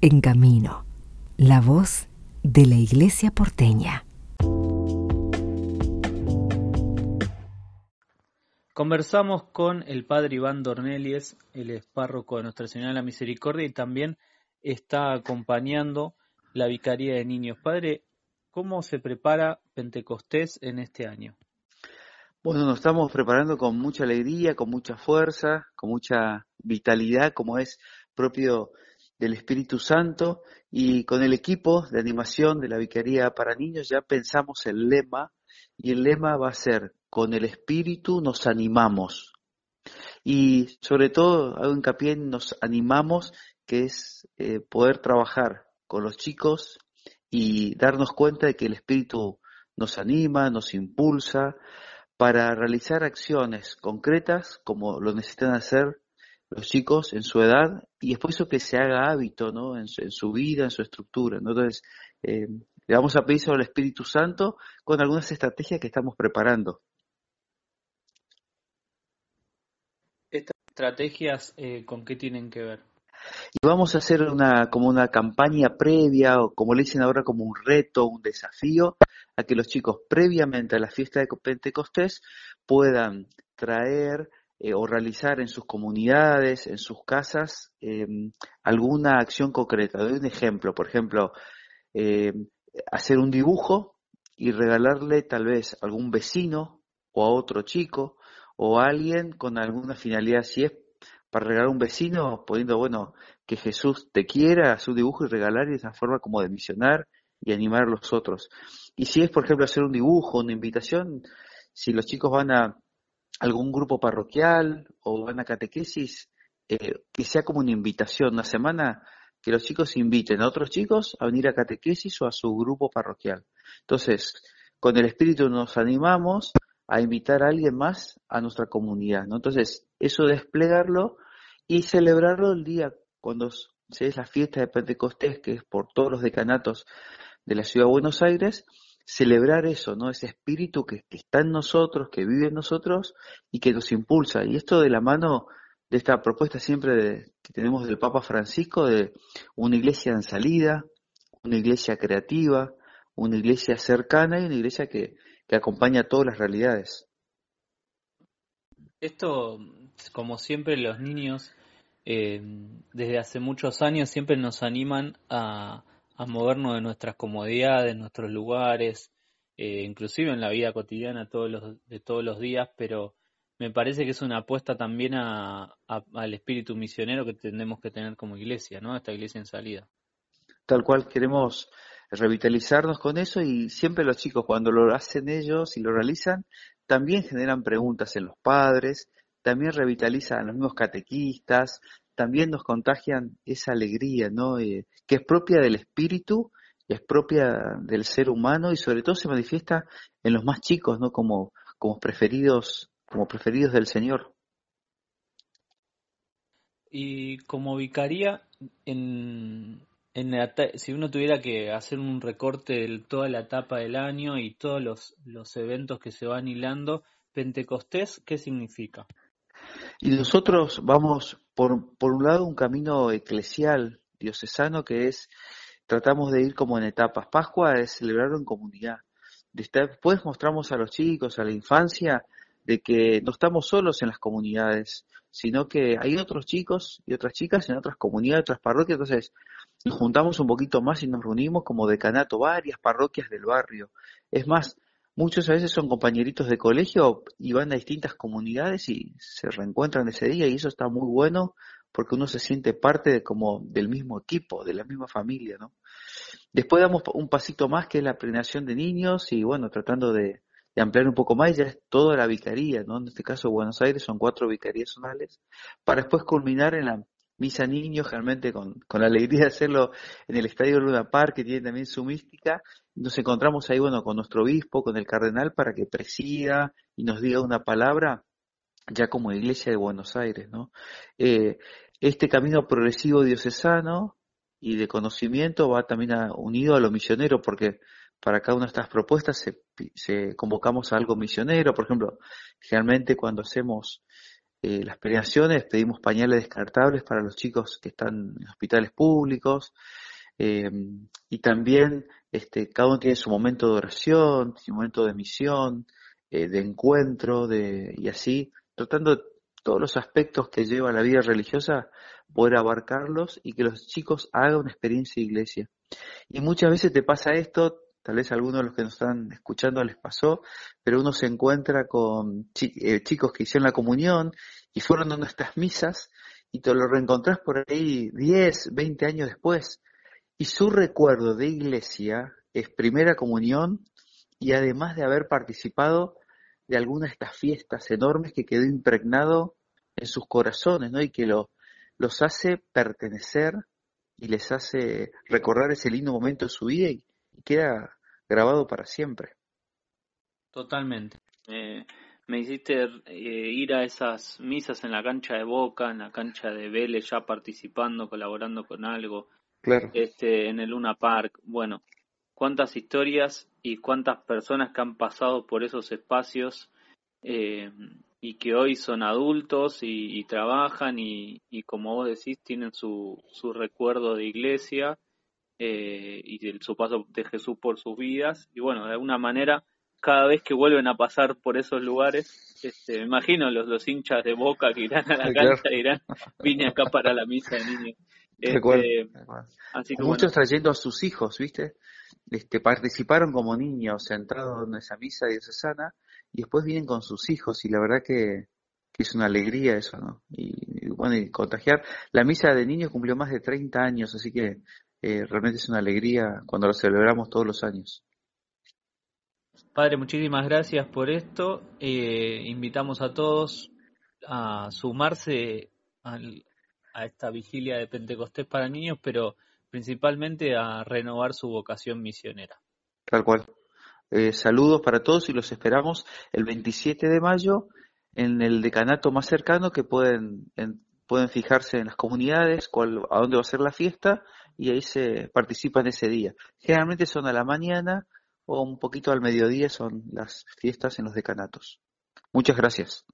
En Camino, la voz de la Iglesia porteña. Conversamos con el padre Iván Dornelies, el es párroco de Nuestra Señora de la Misericordia y también está acompañando la Vicaría de Niños. Padre, ¿cómo se prepara Pentecostés en este año? Bueno, nos estamos preparando con mucha alegría, con mucha fuerza, con mucha vitalidad, como es propio del Espíritu Santo, y con el equipo de animación de la Vicaría para Niños ya pensamos el lema, y el lema va a ser con el espíritu nos animamos. Y sobre todo hago hincapié en nos animamos, que es eh, poder trabajar con los chicos y darnos cuenta de que el espíritu nos anima, nos impulsa para realizar acciones concretas como lo necesitan hacer los chicos en su edad y después eso que se haga hábito ¿no? en, su, vida, en su estructura. Entonces, eh, le vamos a pedir sobre el Espíritu Santo con algunas estrategias que estamos preparando. estrategias eh, con qué tienen que ver? Y vamos a hacer una como una campaña previa o como le dicen ahora como un reto, un desafío a que los chicos previamente a la fiesta de Pentecostés puedan traer eh, o realizar en sus comunidades, en sus casas, em, alguna acción concreta. Doy un ejemplo, por ejemplo, em, hacer un dibujo y regalarle tal vez a algún vecino o a otro chico o alguien con alguna finalidad, si es para regalar a un vecino, poniendo, bueno, que Jesús te quiera, su dibujo y regalar y de esa forma como de misionar y animar a los otros. Y si es, por ejemplo, hacer un dibujo, una invitación, si los chicos van a algún grupo parroquial o van a catequesis, eh, que sea como una invitación, una semana que los chicos inviten a otros chicos a venir a catequesis o a su grupo parroquial. Entonces, con el espíritu nos animamos a invitar a alguien más a nuestra comunidad. ¿no? Entonces, eso desplegarlo y celebrarlo el día cuando se es la fiesta de Pentecostés, que es por todos los decanatos de la ciudad de Buenos Aires, celebrar eso, ¿no? Ese espíritu que, está en nosotros, que vive en nosotros y que nos impulsa. Y esto de la mano de esta propuesta siempre que tenemos del Papa Francisco de una iglesia en salida, una iglesia creativa, una iglesia cercana y una iglesia que, que acompaña todas las realidades. Esto, como siempre, los niños eh, desde hace muchos años siempre nos animan a, movernos de nuestras comodidades, de nuestros lugares, eh, inclusive en la vida cotidiana todos los, de todos los días, pero me parece que es una apuesta también a, al espíritu misionero que tenemos que tener como iglesia, ¿no? Esta iglesia en salida. Tal cual queremos revitalizarnos con eso y siempre los chicos cuando lo hacen ellos y lo realizan, también generan preguntas en los padres, también revitalizan a los mismos catequistas, también nos contagian esa alegría, ¿no? Eh, que es propia del espíritu, es propia del ser humano y sobre todo se manifiesta en los más chicos, ¿no? Como, como preferidos, como preferidos del Señor. Y como vicaría, en, si uno tuviera que hacer un recorte de toda la etapa del año y todos los, los eventos que se van hilando, Pentecostés, ¿qué significa? Y nosotros vamos por, por un lado un camino eclesial, diocesano, que es, tratamos de ir como en etapas. Pascua es celebrarlo en comunidad. Después mostramos a los chicos, a la infancia, de que no estamos solos en las comunidades, sino que hay otros chicos y otras chicas en otras comunidades, otras parroquias, entonces nos juntamos un poquito más y nos reunimos como decanato, varias parroquias del barrio. Es más, muchos a veces son compañeritos de colegio y van a distintas comunidades y se reencuentran ese día y eso está muy bueno porque uno se siente parte de como del mismo equipo, de la misma familia, ¿no? Después damos un pasito más que es la prenación de niños y bueno, tratando de, de ampliar un poco más, ya es toda la vicaría, ¿no? En este caso Buenos Aires son cuatro vicarías zonales, para después culminar en la misa niños, realmente con, con la alegría de hacerlo en el Estadio Luna Park, que tiene también su mística. Nos encontramos ahí, bueno, con nuestro obispo, con el cardenal, para que presida y nos diga una palabra, ya como iglesia de Buenos Aires, ¿no? Eh, este camino progresivo diocesano y de conocimiento va también unido a lo misionero, porque para cada una de estas propuestas se, se convocamos a algo misionero, por ejemplo, generalmente cuando hacemos eh, las premiaciones, pedimos pañales descartables para los chicos que están en hospitales públicos, eh, y también este, cada uno tiene su momento de oración, su momento de misión, eh, de encuentro, de, y así, tratando todos los aspectos que lleva la vida religiosa, poder abarcarlos y que los chicos hagan una experiencia de iglesia. Y muchas veces te pasa esto, tal vez a algunos de los que nos están escuchando les pasó, pero uno se encuentra con eh, chicos que hicieron la comunión y fueron a nuestras misas y te lo reencontrás por ahí 10, 20 años después. Y su recuerdo de iglesia es primera comunión y además de haber participado de alguna de estas fiestas enormes que quedó impregnado en sus corazones, ¿no? Y que lo, los hace pertenecer y les hace recordar ese lindo momento de su vida queda grabado para siempre. Totalmente. me hiciste eh, ir a esas misas en la cancha de Boca, en la cancha de Vélez, ya participando, colaborando con algo. Claro. Este, en el Luna Park. Bueno, cuántas historias y cuántas personas que han pasado por esos espacios eh, y que hoy son adultos y, trabajan y, como vos decís tienen su, su recuerdo de iglesia eh, y de su paso de Jesús por sus vidas. Y bueno de alguna manera cada vez que vuelven a pasar por esos lugares este, me imagino los, los hinchas de Boca que irán a la cancha y dirán vine acá para la misa de niños. Este, así que muchos trayendo a sus hijos viste este, participaron como niños entrados en esa misa diocesana y después vienen con sus hijos y la verdad que, es una alegría eso, ¿no? Y, bueno, y contagiar. La misa de niños cumplió más de 30 años, así que eh, realmente es una alegría cuando lo celebramos todos los años. Padre, muchísimas gracias por esto. Eh, invitamos a todos a sumarse a esta vigilia de Pentecostés para niños, pero principalmente a renovar su vocación misionera. Tal cual. Eh, saludos para todos y los esperamos el 27 de mayo en el decanato más cercano que pueden, pueden fijarse en las comunidades, cuál, a dónde va a ser la fiesta y ahí se participan ese día. Generalmente son a la mañana o un poquito al mediodía son las fiestas en los decanatos. Muchas gracias.